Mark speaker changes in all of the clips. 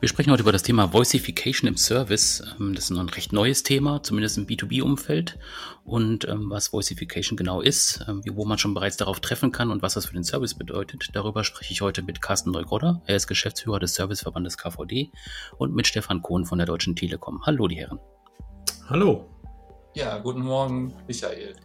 Speaker 1: Wir sprechen heute über das Thema Voicification im Service. Ähm, das ist ein recht neues Thema, zumindest im B2B-Umfeld. Und ähm, was Voicification genau ist, ähm, wo man schon bereits darauf treffen kann und was das für den Service bedeutet, darüber spreche ich heute mit Carsten Neugrodder. Er ist Geschäftsführer des Serviceverbandes KVD und mit Stefan Kohn von der Deutschen Telekom. Hallo, die Herren.
Speaker 2: Hallo.
Speaker 3: Ja, guten Morgen, Michael.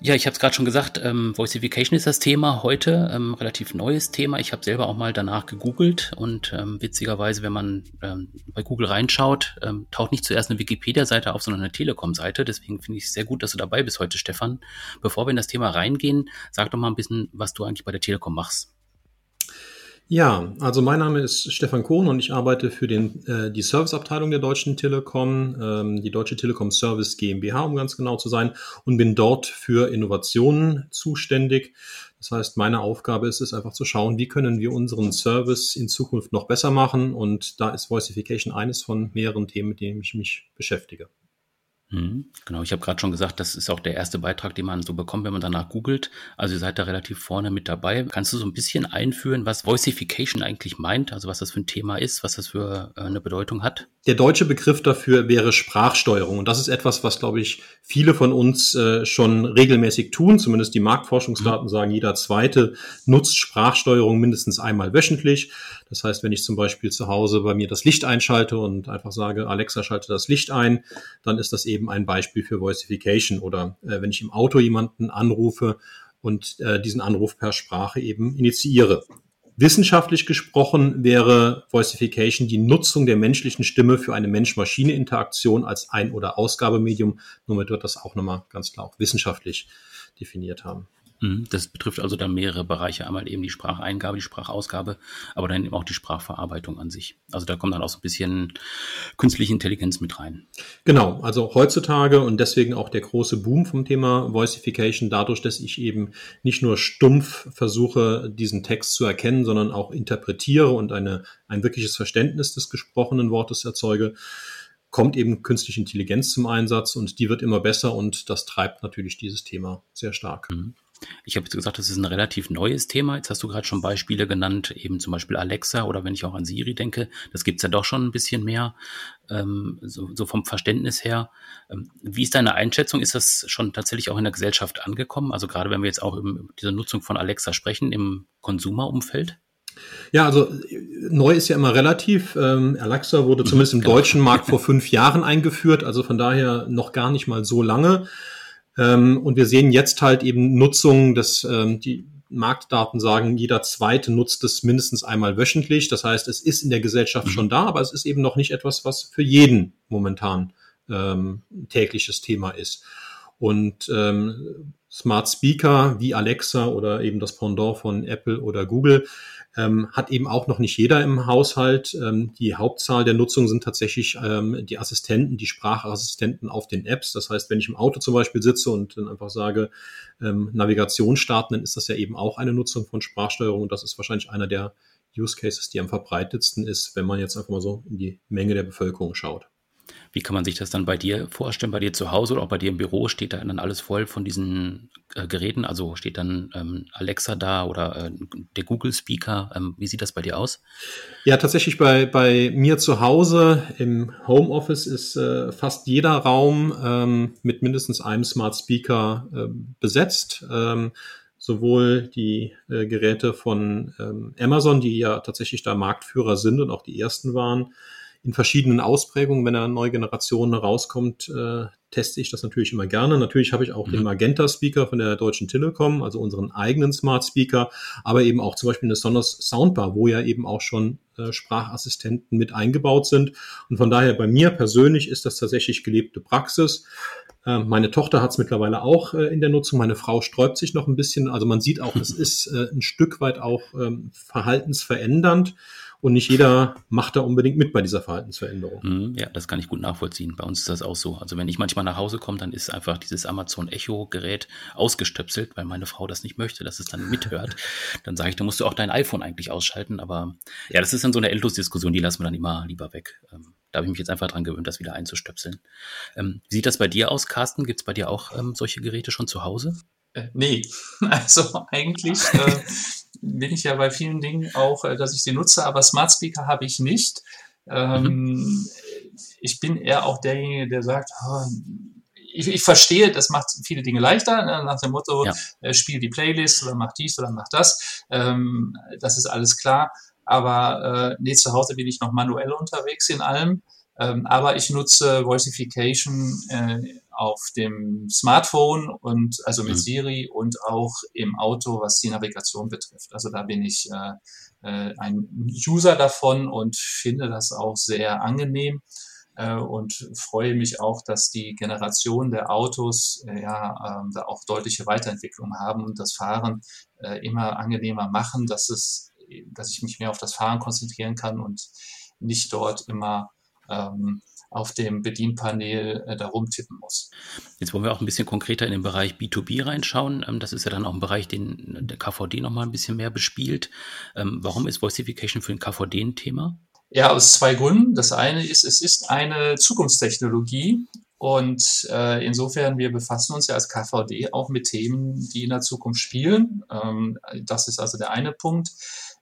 Speaker 1: Ja, ich habe es gerade schon gesagt, ähm, Voicification ist das Thema heute, ähm, relativ neues Thema. Ich habe selber auch mal danach gegoogelt und ähm, witzigerweise, wenn man ähm, bei Google reinschaut, ähm, taucht nicht zuerst eine Wikipedia-Seite auf, sondern eine Telekom-Seite. Deswegen finde ich es sehr gut, dass du dabei bist heute, Stefan. Bevor wir in das Thema reingehen, sag doch mal ein bisschen, was du eigentlich bei der Telekom machst.
Speaker 2: Ja, also mein Name ist Stefan Kohn und ich arbeite für den, äh, die Serviceabteilung der Deutschen Telekom, ähm, die Deutsche Telekom Service GmbH, um ganz genau zu sein, und bin dort für Innovationen zuständig. Das heißt, meine Aufgabe ist es einfach zu schauen, wie können wir unseren Service in Zukunft noch besser machen. Und da ist Voicification eines von mehreren Themen, mit denen ich mich beschäftige.
Speaker 1: Mhm, genau, ich habe gerade schon gesagt, das ist auch der erste Beitrag, den man so bekommt, wenn man danach googelt. Also ihr seid da relativ vorne mit dabei. Kannst du so ein bisschen einführen, was Voicification eigentlich meint? Also was das für ein Thema ist, was das für äh, eine Bedeutung hat?
Speaker 2: Der deutsche Begriff dafür wäre Sprachsteuerung. Und das ist etwas, was, glaube ich, viele von uns äh, schon regelmäßig tun. Zumindest die Marktforschungsdaten mhm. sagen, jeder zweite nutzt Sprachsteuerung mindestens einmal wöchentlich. Das heißt, wenn ich zum Beispiel zu Hause bei mir das Licht einschalte und einfach sage, Alexa schalte das Licht ein, dann ist das eben ein Beispiel für Voicification. Oder äh, wenn ich im Auto jemanden anrufe und äh, diesen Anruf per Sprache eben initiiere. Wissenschaftlich gesprochen wäre Voicification die Nutzung der menschlichen Stimme für eine Mensch-Maschine-Interaktion als Ein- oder Ausgabemedium. Nur wird das auch nochmal ganz klar auch wissenschaftlich definiert haben.
Speaker 1: Mhm, das betrifft also dann mehrere Bereiche. Einmal eben die Spracheingabe, die Sprachausgabe, aber dann eben auch die Sprachverarbeitung an sich. Also da kommt dann auch so ein bisschen künstliche Intelligenz mit rein.
Speaker 2: Genau, also heutzutage und deswegen auch der große Boom vom Thema Voicification, dadurch, dass ich eben nicht nur stumpf versuche, diesen Text zu erkennen, sondern auch interpretiere und eine, ein wirkliches Verständnis des gesprochenen Wortes erzeuge, kommt eben künstliche Intelligenz zum Einsatz und die wird immer besser und das treibt natürlich dieses Thema sehr stark. Mhm.
Speaker 1: Ich habe jetzt gesagt, das ist ein relativ neues Thema. Jetzt hast du gerade schon Beispiele genannt, eben zum Beispiel Alexa oder wenn ich auch an Siri denke, das gibt's ja doch schon ein bisschen mehr, ähm, so, so vom Verständnis her. Ähm, wie ist deine Einschätzung? Ist das schon tatsächlich auch in der Gesellschaft angekommen? Also gerade wenn wir jetzt auch über diese Nutzung von Alexa sprechen im Konsumerumfeld?
Speaker 2: Ja, also neu ist ja immer relativ. Ähm, Alexa wurde mhm, zumindest im genau. deutschen Markt vor fünf Jahren eingeführt, also von daher noch gar nicht mal so lange. Ähm, und wir sehen jetzt halt eben Nutzung, dass ähm, die Marktdaten sagen, jeder zweite nutzt es mindestens einmal wöchentlich. Das heißt, es ist in der Gesellschaft mhm. schon da, aber es ist eben noch nicht etwas, was für jeden momentan ähm, tägliches Thema ist. Und ähm, Smart Speaker wie Alexa oder eben das Pendant von Apple oder Google ähm, hat eben auch noch nicht jeder im Haushalt. Ähm, die Hauptzahl der Nutzung sind tatsächlich ähm, die Assistenten, die Sprachassistenten auf den Apps. Das heißt, wenn ich im Auto zum Beispiel sitze und dann einfach sage, ähm, Navigation starten, dann ist das ja eben auch eine Nutzung von Sprachsteuerung und das ist wahrscheinlich einer der Use Cases, die am verbreitetsten ist, wenn man jetzt einfach mal so in die Menge der Bevölkerung schaut.
Speaker 1: Wie kann man sich das dann bei dir vorstellen? Bei dir zu Hause oder auch bei dir im Büro steht da dann alles voll von diesen äh, Geräten? Also steht dann ähm, Alexa da oder äh, der Google Speaker? Ähm, wie sieht das bei dir aus?
Speaker 2: Ja, tatsächlich bei, bei mir zu Hause im Homeoffice ist äh, fast jeder Raum ähm, mit mindestens einem Smart Speaker äh, besetzt. Ähm, sowohl die äh, Geräte von ähm, Amazon, die ja tatsächlich da Marktführer sind und auch die ersten waren, in verschiedenen Ausprägungen. Wenn eine neue Generation rauskommt, äh, teste ich das natürlich immer gerne. Natürlich habe ich auch mhm. den Magenta-Speaker von der Deutschen Telekom, also unseren eigenen Smart Speaker, aber eben auch zum Beispiel eine Sonos Soundbar, wo ja eben auch schon äh, Sprachassistenten mit eingebaut sind. Und von daher bei mir persönlich ist das tatsächlich gelebte Praxis. Äh, meine Tochter hat es mittlerweile auch äh, in der Nutzung. Meine Frau sträubt sich noch ein bisschen. Also man sieht auch, es ist äh, ein Stück weit auch ähm, verhaltensverändernd. Und nicht jeder macht da unbedingt mit bei dieser Verhaltensveränderung.
Speaker 1: Mhm, ja, das kann ich gut nachvollziehen. Bei uns ist das auch so. Also wenn ich manchmal nach Hause komme, dann ist einfach dieses Amazon Echo Gerät ausgestöpselt, weil meine Frau das nicht möchte, dass es dann mithört. dann sage ich, da musst du auch dein iPhone eigentlich ausschalten. Aber ja, das ist dann so eine Endlosdiskussion, die lassen wir dann immer lieber weg. Ähm, da habe ich mich jetzt einfach dran gewöhnt, das wieder einzustöpseln. Ähm, wie sieht das bei dir aus, Carsten? Gibt es bei dir auch ähm, solche Geräte schon zu Hause?
Speaker 3: Äh, nee, also eigentlich äh, bin ich ja bei vielen Dingen auch, äh, dass ich sie nutze, aber Smart Speaker habe ich nicht. Ähm, mhm. Ich bin eher auch derjenige, der sagt, oh, ich, ich, verstehe, das macht viele Dinge leichter, ne, nach dem Motto, ja. äh, spiel die Playlist oder mach dies oder mach das. Ähm, das ist alles klar. Aber äh, nee, zu Hause bin ich noch manuell unterwegs in allem. Ähm, aber ich nutze Voicification äh, auf dem Smartphone und also mit mhm. Siri und auch im Auto, was die Navigation betrifft. Also da bin ich äh, äh, ein User davon und finde das auch sehr angenehm äh, und freue mich auch, dass die Generation der Autos äh, ja äh, da auch deutliche Weiterentwicklungen haben und das Fahren immer angenehmer machen, dass es, dass ich mich mehr auf das Fahren konzentrieren kann und nicht dort immer ähm, auf dem Bedienpanel äh, da rumtippen muss.
Speaker 1: Jetzt wollen wir auch ein bisschen konkreter in den Bereich B2B reinschauen. Ähm, das ist ja dann auch ein Bereich, den der KVD nochmal ein bisschen mehr bespielt. Ähm, warum ist Voicification für den KVD ein Thema?
Speaker 3: Ja, aus zwei Gründen. Das eine ist, es ist eine Zukunftstechnologie und äh, insofern, wir befassen uns ja als KVD auch mit Themen, die in der Zukunft spielen. Ähm, das ist also der eine Punkt.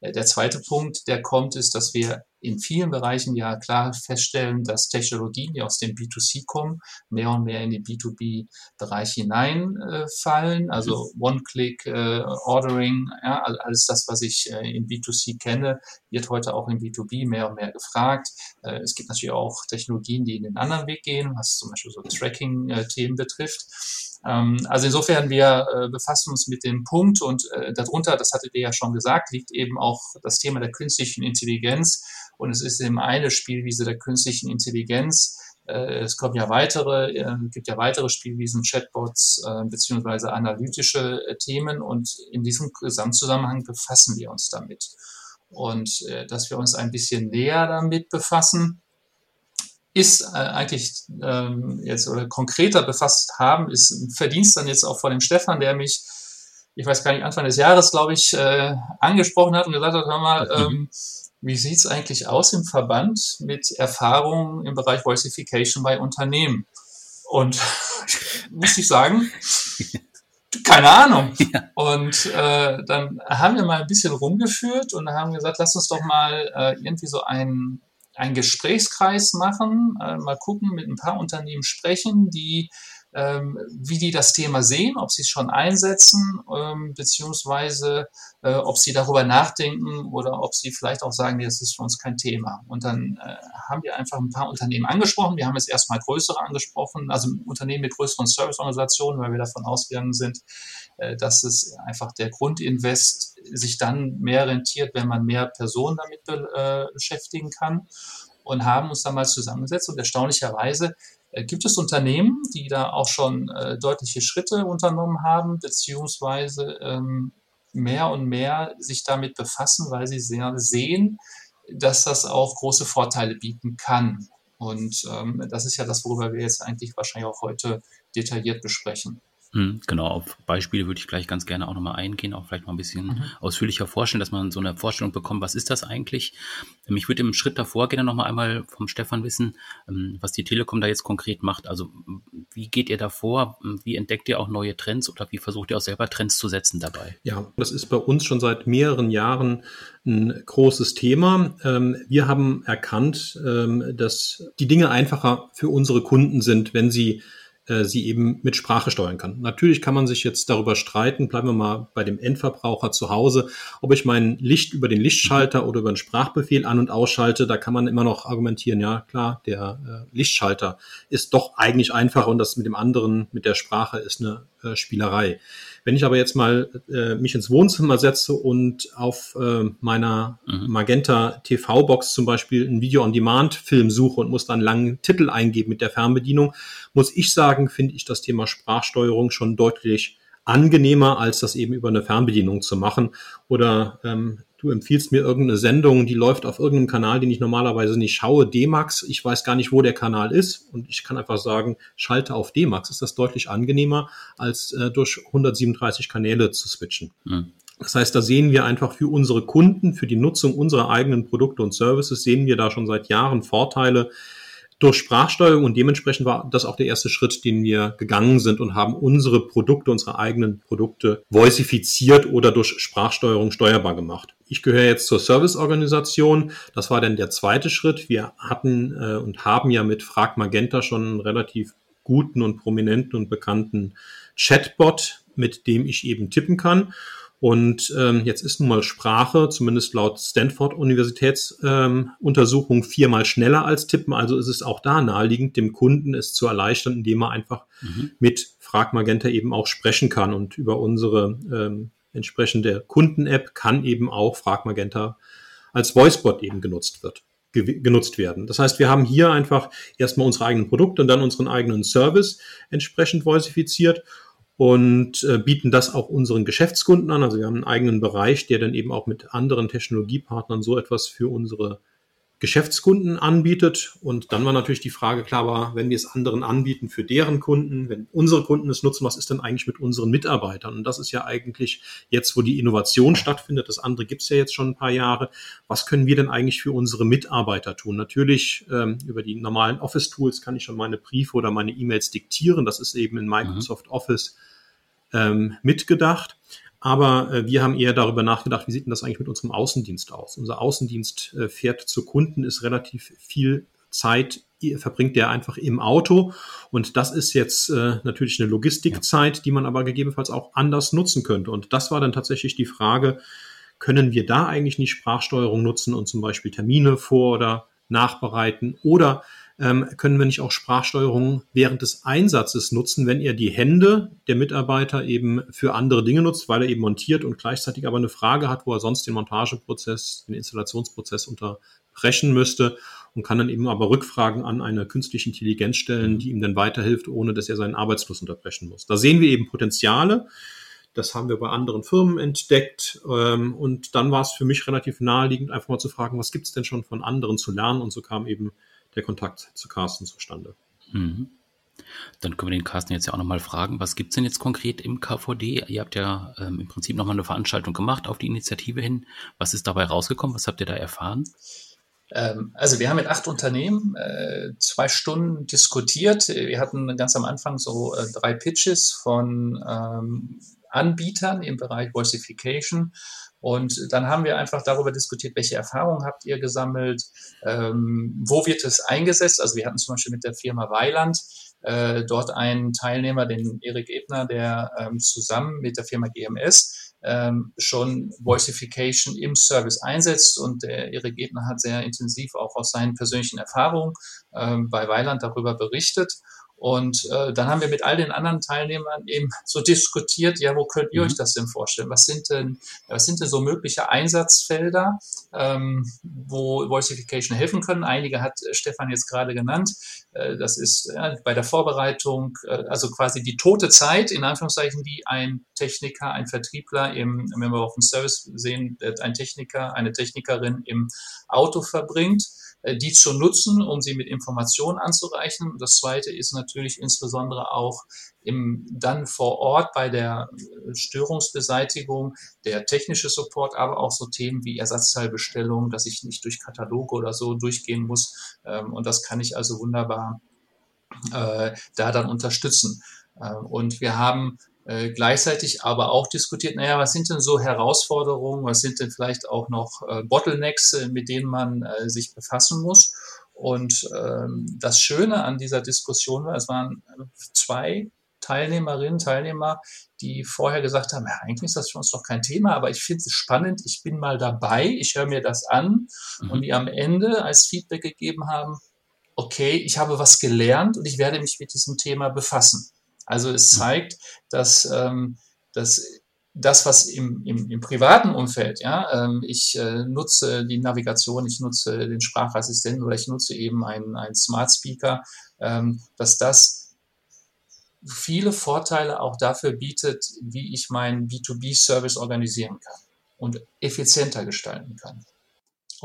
Speaker 3: Äh, der zweite Punkt, der kommt, ist, dass wir in vielen Bereichen ja klar feststellen, dass Technologien, die aus dem B2C kommen, mehr und mehr in den B2B-Bereich hineinfallen. Äh, also One-Click-Ordering, äh, ja, alles das, was ich äh, in B2C kenne, wird heute auch in B2B mehr und mehr gefragt. Äh, es gibt natürlich auch Technologien, die in den anderen Weg gehen, was zum Beispiel so Tracking-Themen betrifft. Ähm, also insofern, wir äh, befassen uns mit dem Punkt und äh, darunter, das hattet ihr ja schon gesagt, liegt eben auch das Thema der künstlichen Intelligenz und es ist eben eine Spielwiese der künstlichen Intelligenz. Äh, es kommen ja weitere, äh, gibt ja weitere Spielwiesen, Chatbots beziehungsweise analytische Themen und in diesem Gesamtzusammenhang befassen wir uns damit. Und dass wir uns ein bisschen näher damit befassen, ist äh, eigentlich ähm, jetzt oder konkreter befasst haben, ist ein Verdienst dann jetzt auch vor dem Stefan, der mich, ich weiß gar nicht, Anfang des Jahres, glaube ich, äh, angesprochen hat und gesagt hat, hör mal, ähm, wie sieht's eigentlich aus im Verband mit Erfahrungen im Bereich Voicification bei Unternehmen? Und muss ich sagen, keine Ahnung. Ja. Und äh, dann haben wir mal ein bisschen rumgeführt und haben gesagt, lass uns doch mal äh, irgendwie so ein einen Gesprächskreis machen, äh, mal gucken, mit ein paar Unternehmen sprechen, die wie die das Thema sehen, ob sie es schon einsetzen, ähm, beziehungsweise äh, ob sie darüber nachdenken oder ob sie vielleicht auch sagen, nee, das ist für uns kein Thema. Und dann äh, haben wir einfach ein paar Unternehmen angesprochen. Wir haben jetzt erstmal größere angesprochen, also Unternehmen mit größeren Serviceorganisationen, weil wir davon ausgegangen sind, äh, dass es einfach der Grundinvest sich dann mehr rentiert, wenn man mehr Personen damit be beschäftigen kann und haben uns dann mal zusammengesetzt und erstaunlicherweise gibt es Unternehmen, die da auch schon äh, deutliche Schritte unternommen haben, beziehungsweise ähm, mehr und mehr sich damit befassen, weil sie sehr sehen, dass das auch große Vorteile bieten kann. Und ähm, das ist ja das, worüber wir jetzt eigentlich wahrscheinlich auch heute detailliert besprechen.
Speaker 1: Mhm, genau, auf Beispiele würde ich gleich ganz gerne auch nochmal eingehen, auch vielleicht mal ein bisschen mhm. ausführlicher vorstellen, dass man so eine Vorstellung bekommt, was ist das eigentlich? Ähm, ich würde im Schritt davor gerne nochmal einmal vom Stefan wissen, ähm, was die Telekom da jetzt konkret macht. Also wie geht ihr da vor? Wie entdeckt ihr auch neue Trends oder wie versucht ihr auch selber Trends zu setzen dabei?
Speaker 2: Ja, das ist bei uns schon seit mehreren Jahren ein großes Thema. Ähm, wir haben erkannt, dass die Dinge einfacher für unsere Kunden sind, wenn sie äh, sie eben mit Sprache steuern kann. Natürlich kann man sich jetzt darüber streiten, bleiben wir mal bei dem Endverbraucher zu Hause, ob ich mein Licht über den Lichtschalter oder über einen Sprachbefehl an- und ausschalte, da kann man immer noch argumentieren, ja klar, der äh, Lichtschalter ist doch eigentlich einfacher und das mit dem anderen, mit der Sprache ist eine äh, Spielerei. Wenn ich aber jetzt mal äh, mich ins Wohnzimmer setze und auf äh, meiner mhm. Magenta TV-Box zum Beispiel einen Video-on-Demand-Film suche und muss dann einen langen Titel eingeben mit der Fernbedienung, muss ich sagen, finde ich das Thema Sprachsteuerung schon deutlich angenehmer, als das eben über eine Fernbedienung zu machen. Oder ähm, du empfiehlst mir irgendeine Sendung, die läuft auf irgendeinem Kanal, den ich normalerweise nicht schaue, D-Max. Ich weiß gar nicht, wo der Kanal ist und ich kann einfach sagen, schalte auf D-Max. Ist das deutlich angenehmer, als äh, durch 137 Kanäle zu switchen. Mhm. Das heißt, da sehen wir einfach für unsere Kunden, für die Nutzung unserer eigenen Produkte und Services, sehen wir da schon seit Jahren Vorteile, durch Sprachsteuerung und dementsprechend war das auch der erste Schritt, den wir gegangen sind und haben unsere Produkte, unsere eigenen Produkte voicifiziert oder durch Sprachsteuerung steuerbar gemacht. Ich gehöre jetzt zur Serviceorganisation. Das war dann der zweite Schritt. Wir hatten äh, und haben ja mit Frag Magenta schon einen relativ guten und prominenten und bekannten Chatbot, mit dem ich eben tippen kann. Und ähm, jetzt ist nun mal Sprache, zumindest laut Stanford Universitätsuntersuchung, ähm, viermal schneller als Tippen. Also ist es auch da naheliegend, dem Kunden es zu erleichtern, indem er einfach mhm. mit Frag Magenta eben auch sprechen kann. Und über unsere ähm, entsprechende Kunden-App kann eben auch Frag Magenta als Voicebot eben genutzt wird genutzt werden. Das heißt, wir haben hier einfach erstmal unsere eigenen Produkte und dann unseren eigenen Service entsprechend voicifiziert und äh, bieten das auch unseren Geschäftskunden an. Also wir haben einen eigenen Bereich, der dann eben auch mit anderen Technologiepartnern so etwas für unsere Geschäftskunden anbietet. Und dann war natürlich die Frage klar, war, wenn wir es anderen anbieten für deren Kunden, wenn unsere Kunden es nutzen, was ist denn eigentlich mit unseren Mitarbeitern? Und das ist ja eigentlich jetzt, wo die Innovation stattfindet. Das andere gibt es ja jetzt schon ein paar Jahre. Was können wir denn eigentlich für unsere Mitarbeiter tun? Natürlich ähm, über die normalen Office-Tools kann ich schon meine Briefe oder meine E-Mails diktieren. Das ist eben in Microsoft mhm. Office ähm, mitgedacht. Aber äh, wir haben eher darüber nachgedacht, wie sieht denn das eigentlich mit unserem Außendienst aus? Unser Außendienst äh, fährt zu Kunden, ist relativ viel Zeit verbringt der einfach im Auto. Und das ist jetzt äh, natürlich eine Logistikzeit, die man aber gegebenenfalls auch anders nutzen könnte. Und das war dann tatsächlich die Frage, können wir da eigentlich nicht Sprachsteuerung nutzen und zum Beispiel Termine vor oder nachbereiten oder ähm, können wir nicht auch Sprachsteuerung während des Einsatzes nutzen, wenn er die Hände der Mitarbeiter eben für andere Dinge nutzt, weil er eben montiert und gleichzeitig aber eine Frage hat, wo er sonst den Montageprozess, den Installationsprozess unterbrechen müsste und kann dann eben aber Rückfragen an eine künstliche Intelligenz stellen, die ihm dann weiterhilft, ohne dass er seinen Arbeitsfluss unterbrechen muss. Da sehen wir eben Potenziale. Das haben wir bei anderen Firmen entdeckt. Ähm, und dann war es für mich relativ naheliegend, einfach mal zu fragen, was gibt es denn schon von anderen zu lernen? Und so kam eben der Kontakt zu Carsten zustande. Mhm.
Speaker 1: Dann können wir den Carsten jetzt ja auch nochmal fragen, was gibt es denn jetzt konkret im KVD? Ihr habt ja ähm, im Prinzip nochmal eine Veranstaltung gemacht auf die Initiative hin. Was ist dabei rausgekommen? Was habt ihr da erfahren?
Speaker 3: Ähm, also wir haben mit acht Unternehmen äh, zwei Stunden diskutiert. Wir hatten ganz am Anfang so äh, drei Pitches von ähm, Anbietern im Bereich Voicification und dann haben wir einfach darüber diskutiert, welche Erfahrungen habt ihr gesammelt, ähm, wo wird es eingesetzt. Also wir hatten zum Beispiel mit der Firma Weiland äh, dort einen Teilnehmer, den Erik Ebner, der ähm, zusammen mit der Firma GMS ähm, schon Voicification im Service einsetzt. Und der Erik Ebner hat sehr intensiv auch aus seinen persönlichen Erfahrungen ähm, bei Weiland darüber berichtet. Und äh, dann haben wir mit all den anderen Teilnehmern eben so diskutiert, ja, wo könnt ihr mhm. euch das denn vorstellen? Was sind denn, was sind denn so mögliche Einsatzfelder, ähm, wo Voicification helfen können? Einige hat äh, Stefan jetzt gerade genannt. Äh, das ist äh, bei der Vorbereitung, äh, also quasi die tote Zeit, in Anführungszeichen, die ein Techniker, ein Vertriebler im, wenn wir auf dem Service sehen, ein Techniker, eine Technikerin im Auto verbringt äh, die zu nutzen, um sie mit Informationen anzureichen. Das Zweite ist natürlich insbesondere auch im, dann vor Ort bei der äh, Störungsbeseitigung, der technische Support, aber auch so Themen wie Ersatzteilbestellung, dass ich nicht durch Kataloge oder so durchgehen muss. Ähm, und das kann ich also wunderbar äh, da dann unterstützen. Äh, und wir haben äh, gleichzeitig aber auch diskutiert, naja, was sind denn so Herausforderungen, was sind denn vielleicht auch noch äh, Bottlenecks, äh, mit denen man äh, sich befassen muss. Und ähm, das Schöne an dieser Diskussion war, es waren zwei Teilnehmerinnen, Teilnehmer, die vorher gesagt haben, ja, eigentlich ist das für uns doch kein Thema, aber ich finde es spannend, ich bin mal dabei, ich höre mir das an mhm. und die am Ende als Feedback gegeben haben, okay, ich habe was gelernt und ich werde mich mit diesem Thema befassen. Also es zeigt, dass, ähm, dass das, was im, im, im privaten Umfeld, ja, ähm, ich äh, nutze die Navigation, ich nutze den Sprachassistenten oder ich nutze eben einen, einen Smart Speaker, ähm, dass das viele Vorteile auch dafür bietet, wie ich meinen B2B-Service organisieren kann und effizienter gestalten kann.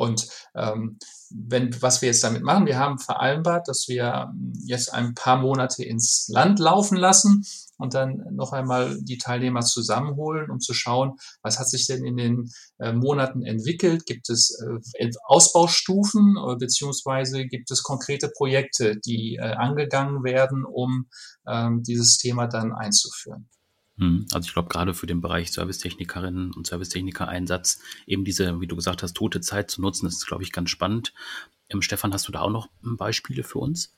Speaker 3: Und ähm, wenn, was wir jetzt damit machen, wir haben vereinbart, dass wir jetzt ein paar Monate ins Land laufen lassen und dann noch einmal die Teilnehmer zusammenholen, um zu schauen, was hat sich denn in den äh, Monaten entwickelt? Gibt es äh, Ausbaustufen äh, beziehungsweise gibt es konkrete Projekte, die äh, angegangen werden, um ähm, dieses Thema dann einzuführen?
Speaker 1: Hm, also ich glaube, gerade für den Bereich Servicetechnikerinnen und Servicetechniker-Einsatz, eben diese, wie du gesagt hast, tote Zeit zu nutzen, das ist, glaube ich, ganz spannend. Ähm, Stefan, hast du da auch noch Beispiele für uns?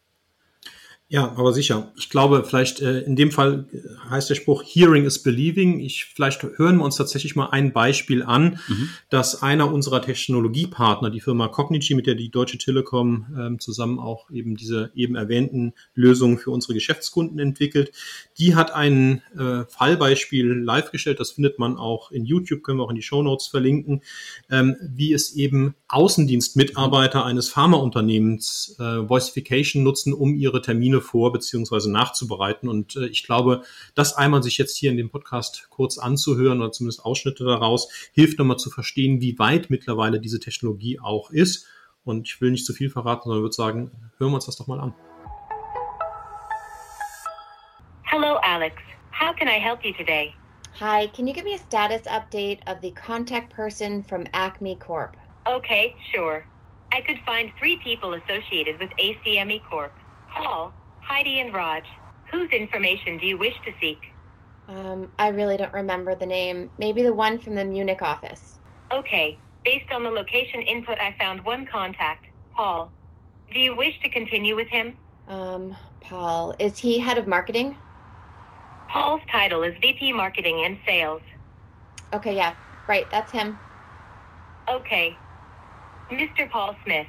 Speaker 2: Ja, aber sicher. Ich glaube, vielleicht äh, in dem Fall äh, heißt der Spruch Hearing is Believing. Ich, vielleicht hören wir uns tatsächlich mal ein Beispiel an, mhm. dass einer unserer Technologiepartner, die Firma Cognigy, mit der die Deutsche Telekom ähm, zusammen auch eben diese eben erwähnten Lösungen für unsere Geschäftskunden entwickelt, die hat ein äh, Fallbeispiel live gestellt. Das findet man auch in YouTube, können wir auch in die Show Notes verlinken, ähm, wie es eben Außendienstmitarbeiter eines Pharmaunternehmens äh, Voicification nutzen, um ihre Termine vor beziehungsweise nachzubereiten. Und äh, ich glaube, das einmal sich jetzt hier in dem Podcast kurz anzuhören oder zumindest Ausschnitte daraus, hilft nochmal zu verstehen, wie weit mittlerweile diese Technologie auch ist. Und ich will nicht zu viel verraten, sondern würde sagen, hören wir uns das doch mal an.
Speaker 4: Hello, Alex. How can I help you today?
Speaker 5: Hi, can you give me a status update of the contact person from Acme Corp?
Speaker 4: Okay, sure. I could find three people associated with ACME Corp. Paul, Heidi, and Raj. Whose information do you wish to seek?
Speaker 5: Um, I really don't remember the name. Maybe the one from the Munich office.
Speaker 4: Okay. Based on the location input, I found one contact, Paul. Do you wish to continue with him?
Speaker 5: Um, Paul. Is he head of marketing?
Speaker 4: Paul's title is VP Marketing and Sales.
Speaker 5: Okay, yeah. Right, that's him.
Speaker 4: Okay. Mr. Paul Smith,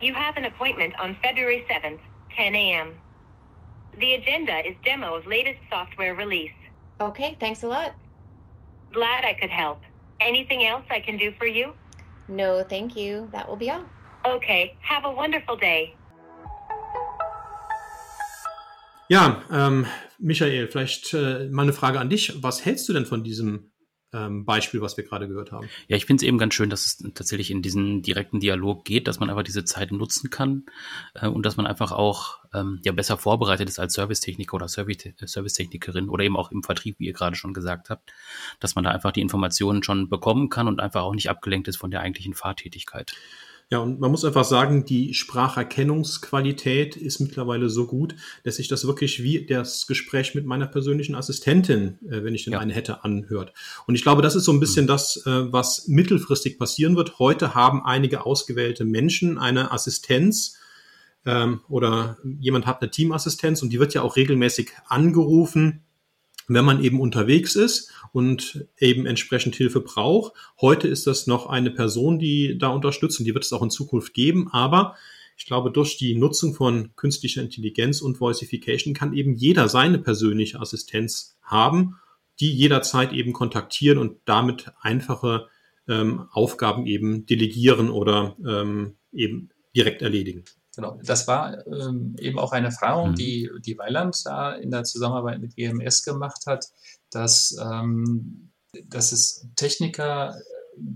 Speaker 4: you have an appointment on February 7th 10 a.m. The agenda is demo of latest software release.
Speaker 5: Okay, thanks a lot.
Speaker 4: Glad I could help. Anything else I can do for you?
Speaker 5: No, thank you. That will be all.
Speaker 4: Okay, have a wonderful day.
Speaker 2: Ja, ähm, Michael, vielleicht äh, mal eine Frage an dich. Was hältst du denn von diesem ähm, Beispiel, was wir gerade gehört haben.
Speaker 1: Ja, ich finde es eben ganz schön, dass es tatsächlich in diesen direkten Dialog geht, dass man einfach diese Zeit nutzen kann äh, und dass man einfach auch ähm, ja besser vorbereitet ist als Servicetechniker oder Service Servicetechnikerin oder eben auch im Vertrieb, wie ihr gerade schon gesagt habt, dass man da einfach die Informationen schon bekommen kann und einfach auch nicht abgelenkt ist von der eigentlichen Fahrtätigkeit.
Speaker 2: Ja, und man muss einfach sagen, die Spracherkennungsqualität ist mittlerweile so gut, dass sich das wirklich wie das Gespräch mit meiner persönlichen Assistentin, äh, wenn ich denn ja. eine hätte, anhört. Und ich glaube, das ist so ein bisschen mhm. das, äh, was mittelfristig passieren wird. Heute haben einige ausgewählte Menschen eine Assistenz, ähm, oder jemand hat eine Teamassistenz und die wird ja auch regelmäßig angerufen, wenn man eben unterwegs ist und eben entsprechend Hilfe braucht. Heute ist das noch eine Person, die da unterstützt und die wird es auch in Zukunft geben. Aber ich glaube, durch die Nutzung von künstlicher Intelligenz und Voicification kann eben jeder seine persönliche Assistenz haben, die jederzeit eben kontaktieren und damit einfache ähm, Aufgaben eben delegieren oder ähm, eben direkt erledigen.
Speaker 3: Genau, das war ähm, eben auch eine Erfahrung, mhm. die, die Weiland da in der Zusammenarbeit mit GMS gemacht hat, dass, ähm, dass es Techniker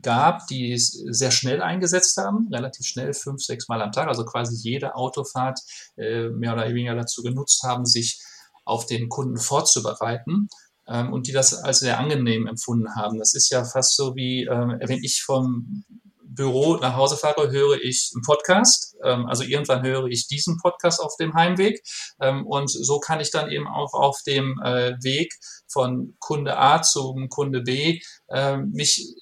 Speaker 3: gab, die es sehr schnell eingesetzt haben, relativ schnell, fünf, sechs Mal am Tag, also quasi jede Autofahrt äh, mehr oder weniger dazu genutzt haben, sich auf den Kunden vorzubereiten ähm, und die das als sehr angenehm empfunden haben. Das ist ja fast so wie, äh, wenn ich vom Büro nach Hause fahre, höre ich einen Podcast. Ähm, also irgendwann höre ich diesen Podcast auf dem Heimweg. Ähm, und so kann ich dann eben auch auf dem äh, Weg von Kunde A zum Kunde B äh, mich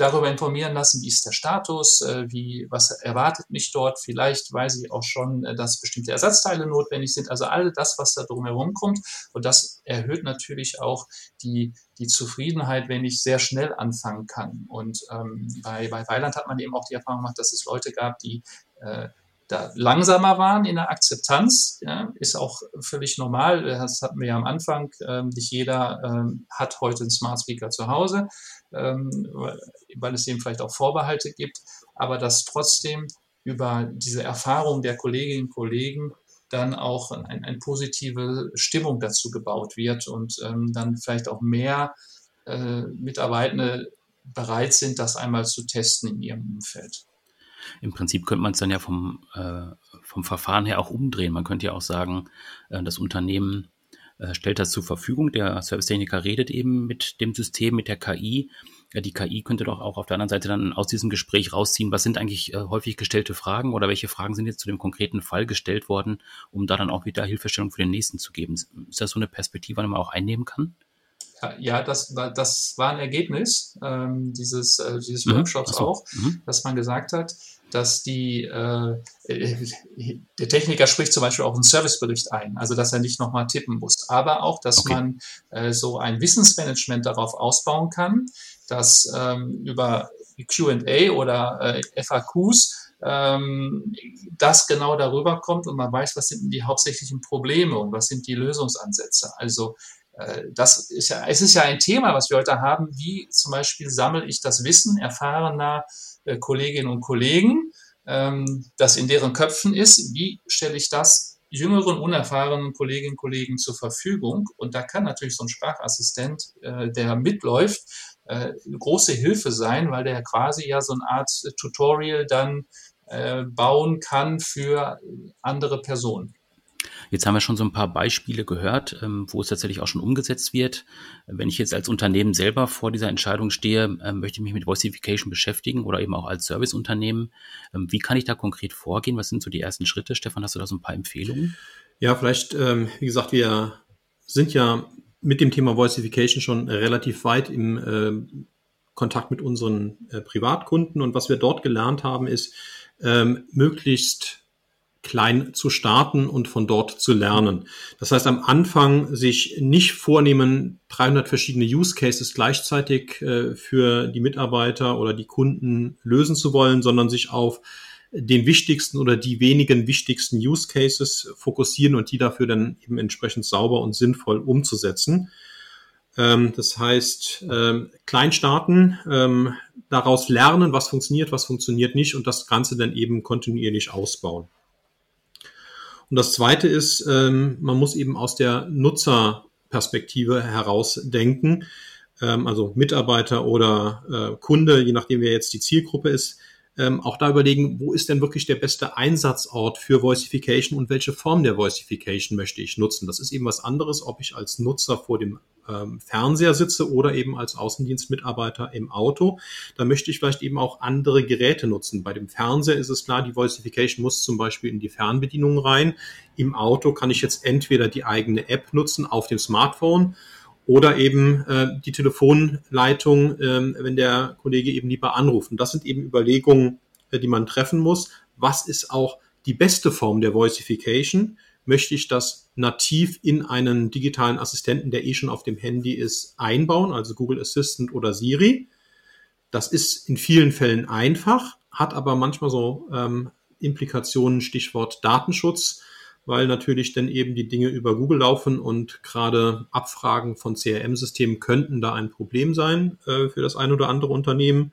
Speaker 3: darüber informieren lassen, wie ist der Status, äh, wie, was erwartet mich dort. Vielleicht weiß ich auch schon, äh, dass bestimmte Ersatzteile notwendig sind. Also all das, was da drumherum kommt. Und das erhöht natürlich auch die, die Zufriedenheit, wenn ich sehr schnell anfangen kann. Und ähm, bei, bei Weiland hat man eben auch die Erfahrung gemacht, dass es Leute gab, die äh, da langsamer waren in der Akzeptanz, ja, ist auch völlig normal. Das hatten wir ja am Anfang. Ähm, nicht jeder ähm, hat heute einen Smart Speaker zu Hause, ähm, weil es eben vielleicht auch Vorbehalte gibt. Aber dass trotzdem über diese Erfahrung der Kolleginnen und Kollegen dann auch eine ein positive Stimmung dazu gebaut wird und ähm, dann vielleicht auch mehr äh, Mitarbeitende bereit sind, das einmal zu testen in ihrem Umfeld.
Speaker 1: Im Prinzip könnte man es dann ja vom, äh, vom Verfahren her auch umdrehen. Man könnte ja auch sagen, äh, das Unternehmen äh, stellt das zur Verfügung. Der Servicetechniker redet eben mit dem System, mit der KI. Ja, die KI könnte doch auch auf der anderen Seite dann aus diesem Gespräch rausziehen, was sind eigentlich äh, häufig gestellte Fragen oder welche Fragen sind jetzt zu dem konkreten Fall gestellt worden, um da dann auch wieder Hilfestellung für den nächsten zu geben. Ist das so eine Perspektive, die man auch einnehmen kann?
Speaker 3: Ja, das war, das war ein Ergebnis ähm, dieses, äh, dieses mhm. Workshops so. auch, mhm. dass man gesagt hat, dass die, äh, der Techniker spricht zum Beispiel auch einen Servicebericht ein, also dass er nicht nochmal tippen muss, aber auch, dass okay. man äh, so ein Wissensmanagement darauf ausbauen kann, dass ähm, über QA oder äh, FAQs ähm, das genau darüber kommt und man weiß, was sind die hauptsächlichen Probleme und was sind die Lösungsansätze. Also das ist ja, es ist ja ein Thema, was wir heute haben. Wie zum Beispiel sammle ich das Wissen erfahrener äh, Kolleginnen und Kollegen, ähm, das in deren Köpfen ist? Wie stelle ich das jüngeren, unerfahrenen Kolleginnen und Kollegen zur Verfügung? Und da kann natürlich so ein Sprachassistent, äh, der mitläuft, große Hilfe sein, weil der quasi ja so eine Art Tutorial dann bauen kann für andere Personen.
Speaker 1: Jetzt haben wir schon so ein paar Beispiele gehört, ähm, wo es tatsächlich auch schon umgesetzt wird. Wenn ich jetzt als Unternehmen selber vor dieser Entscheidung stehe, ähm, möchte ich mich mit Voicification beschäftigen oder eben auch als Serviceunternehmen. Ähm, wie kann ich da konkret vorgehen? Was sind so die ersten Schritte? Stefan, hast du da so ein paar Empfehlungen?
Speaker 2: Ja, vielleicht, wie gesagt, wir sind ja mit dem Thema Voicification schon relativ weit im Kontakt mit unseren äh, Privatkunden. Und was wir dort gelernt haben, ist, möglichst klein zu starten und von dort zu lernen. Das heißt, am Anfang sich nicht vornehmen, 300 verschiedene Use Cases gleichzeitig äh, für die Mitarbeiter oder die Kunden lösen zu wollen, sondern sich auf den wichtigsten oder die wenigen wichtigsten Use Cases fokussieren und die dafür dann eben entsprechend sauber und sinnvoll umzusetzen. Ähm, das heißt, ähm, klein starten, ähm, daraus lernen, was funktioniert, was funktioniert nicht und das Ganze dann eben kontinuierlich ausbauen. Und das Zweite ist, ähm, man muss eben aus der Nutzerperspektive heraus denken. Ähm, also Mitarbeiter oder äh, Kunde, je nachdem wer jetzt die Zielgruppe ist, ähm, auch da überlegen, wo ist denn wirklich der beste Einsatzort für Voicification und welche Form der Voicification möchte ich nutzen. Das ist eben was anderes, ob ich als Nutzer vor dem ähm, Fernseher sitze oder eben als Außendienstmitarbeiter im Auto. Da möchte ich vielleicht eben auch andere Geräte nutzen. Bei dem Fernseher ist es klar, die Voicification muss zum Beispiel in die Fernbedienung rein. Im Auto kann ich jetzt entweder die eigene App nutzen auf dem Smartphone oder eben äh, die Telefonleitung, äh, wenn der Kollege eben lieber anruft. Und das sind eben Überlegungen, äh, die man treffen muss. Was ist auch die beste Form der Voicification? Möchte ich das nativ in einen digitalen Assistenten, der eh schon auf dem Handy ist, einbauen, also Google Assistant oder Siri? Das ist in vielen Fällen einfach, hat aber manchmal so ähm, Implikationen, Stichwort Datenschutz weil natürlich dann eben die Dinge über Google laufen und gerade Abfragen von CRM-Systemen könnten da ein Problem sein äh, für das ein oder andere Unternehmen.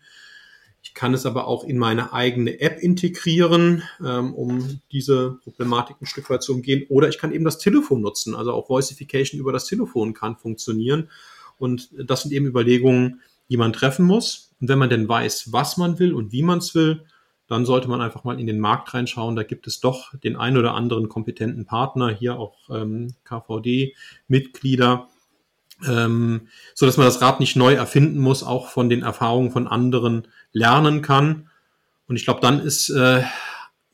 Speaker 2: Ich kann es aber auch in meine eigene App integrieren, ähm, um diese Problematik ein Stück weit zu umgehen. Oder ich kann eben das Telefon nutzen. Also auch Voicification über das Telefon kann funktionieren. Und das sind eben Überlegungen, die man treffen muss. Und wenn man denn weiß, was man will und wie man es will, dann sollte man einfach mal in den Markt reinschauen. Da gibt es doch den ein oder anderen kompetenten Partner, hier auch ähm, KVD-Mitglieder, ähm, so dass man das Rad nicht neu erfinden muss, auch von den Erfahrungen von anderen lernen kann. Und ich glaube, dann ist äh,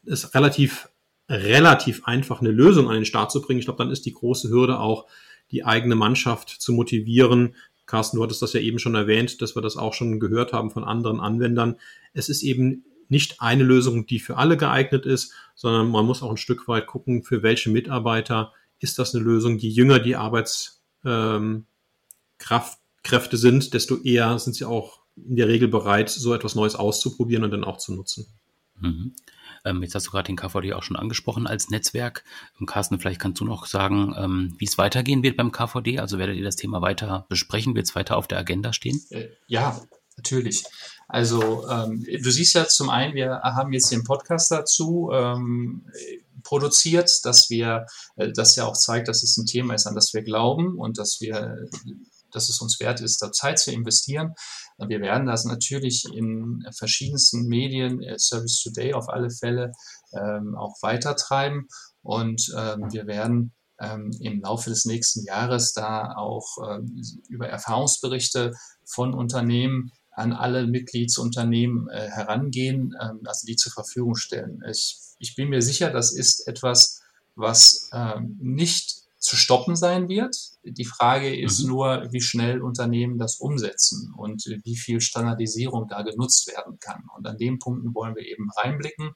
Speaker 2: es relativ relativ einfach eine Lösung an den Start zu bringen. Ich glaube, dann ist die große Hürde auch, die eigene Mannschaft zu motivieren. Carsten, du hattest das ja eben schon erwähnt, dass wir das auch schon gehört haben von anderen Anwendern. Es ist eben nicht eine Lösung, die für alle geeignet ist, sondern man muss auch ein Stück weit gucken, für welche Mitarbeiter ist das eine Lösung. Je jünger die Arbeitskräfte ähm, sind, desto eher sind sie auch in der Regel bereit, so etwas Neues auszuprobieren und dann auch zu nutzen.
Speaker 1: Mhm. Ähm, jetzt hast du gerade den KVD auch schon angesprochen als Netzwerk. Ähm, Carsten, vielleicht kannst du noch sagen, ähm, wie es weitergehen wird beim KVD. Also werdet ihr das Thema weiter besprechen? Wird es weiter auf der Agenda stehen?
Speaker 3: Äh, ja, natürlich. Also ähm, du siehst ja zum einen, wir haben jetzt den Podcast dazu. Ähm, produziert, dass wir, äh, das ja auch zeigt, dass es ein Thema ist, an das wir glauben und dass wir, dass es uns wert ist, da Zeit zu investieren. Wir werden das natürlich in verschiedensten Medien, äh, Service Today auf alle Fälle, ähm, auch weitertreiben und ähm, wir werden ähm, im Laufe des nächsten Jahres da auch ähm, über Erfahrungsberichte von Unternehmen an alle Mitgliedsunternehmen äh, herangehen, ähm, also die zur Verfügung stellen. Ich, ich bin mir sicher, das ist etwas, was ähm, nicht zu stoppen sein wird. Die Frage ist mhm. nur, wie schnell Unternehmen das umsetzen und wie viel Standardisierung da genutzt werden kann. Und an den Punkten wollen wir eben reinblicken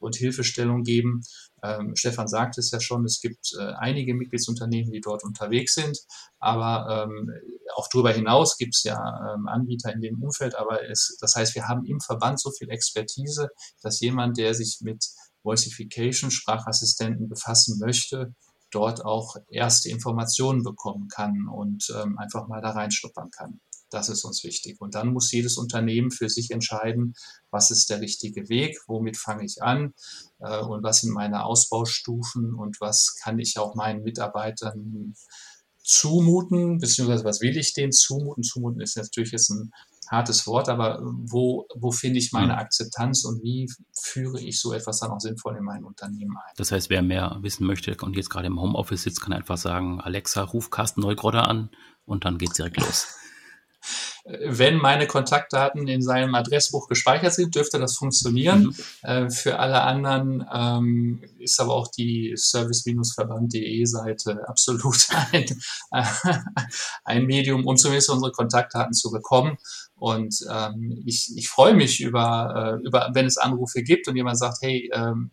Speaker 3: und Hilfestellung geben. Ähm, Stefan sagt es ja schon, es gibt äh, einige Mitgliedsunternehmen, die dort unterwegs sind, aber ähm, auch darüber hinaus gibt es ja ähm, Anbieter in dem Umfeld, aber es, das heißt, wir haben im Verband so viel Expertise, dass jemand, der sich mit Voicification, Sprachassistenten befassen möchte, dort auch erste Informationen bekommen kann und ähm, einfach mal da reinschnuppern kann. Das ist uns wichtig. Und dann muss jedes Unternehmen für sich entscheiden, was ist der richtige Weg, womit fange ich an äh, und was sind meine Ausbaustufen und was kann ich auch meinen Mitarbeitern zumuten, beziehungsweise was will ich denen zumuten? Zumuten ist natürlich jetzt ein hartes Wort, aber wo, wo finde ich meine hm. Akzeptanz und wie führe ich so etwas dann auch sinnvoll in mein Unternehmen ein?
Speaker 1: Das heißt, wer mehr wissen möchte und jetzt gerade im Homeoffice sitzt, kann einfach sagen, Alexa, ruf Carsten Neugrodder an und dann geht's direkt los.
Speaker 3: Wenn meine Kontaktdaten in seinem Adressbuch gespeichert sind, dürfte das funktionieren. Mhm. Äh, für alle anderen ähm, ist aber auch die service-verband.de Seite absolut ein, äh, ein Medium, um zumindest unsere Kontaktdaten zu bekommen. Und ähm, ich, ich freue mich über, äh, über, wenn es Anrufe gibt und jemand sagt, hey, ähm,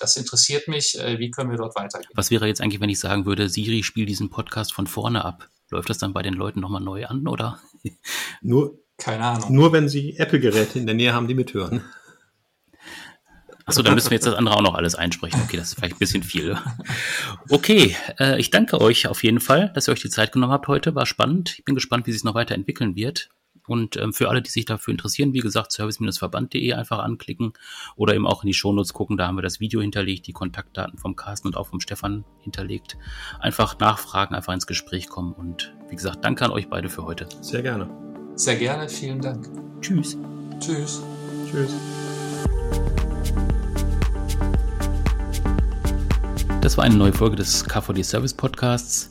Speaker 3: das interessiert mich, äh, wie können wir dort weitergehen?
Speaker 1: Was wäre jetzt eigentlich, wenn ich sagen würde, Siri, spiel diesen Podcast von vorne ab? Läuft das dann bei den Leuten nochmal neu an, oder?
Speaker 2: Nur, keine Ahnung. Nur wenn sie Apple-Geräte in der Nähe haben, die mithören.
Speaker 1: Achso, dann müssen wir jetzt das andere auch noch alles einsprechen. Okay, das ist vielleicht ein bisschen viel. Okay, äh, ich danke euch auf jeden Fall, dass ihr euch die Zeit genommen habt heute. War spannend. Ich bin gespannt, wie sich es noch weiterentwickeln wird. Und ähm, für alle, die sich dafür interessieren, wie gesagt, service-verband.de einfach anklicken oder eben auch in die Shownotes gucken. Da haben wir das Video hinterlegt, die Kontaktdaten vom Carsten und auch vom Stefan hinterlegt. Einfach nachfragen, einfach ins Gespräch kommen. Und wie gesagt, danke an euch beide für heute.
Speaker 2: Sehr gerne.
Speaker 3: Sehr gerne, vielen Dank.
Speaker 1: Tschüss.
Speaker 3: Tschüss.
Speaker 2: Tschüss.
Speaker 1: Das war eine neue Folge des KVD Service Podcasts.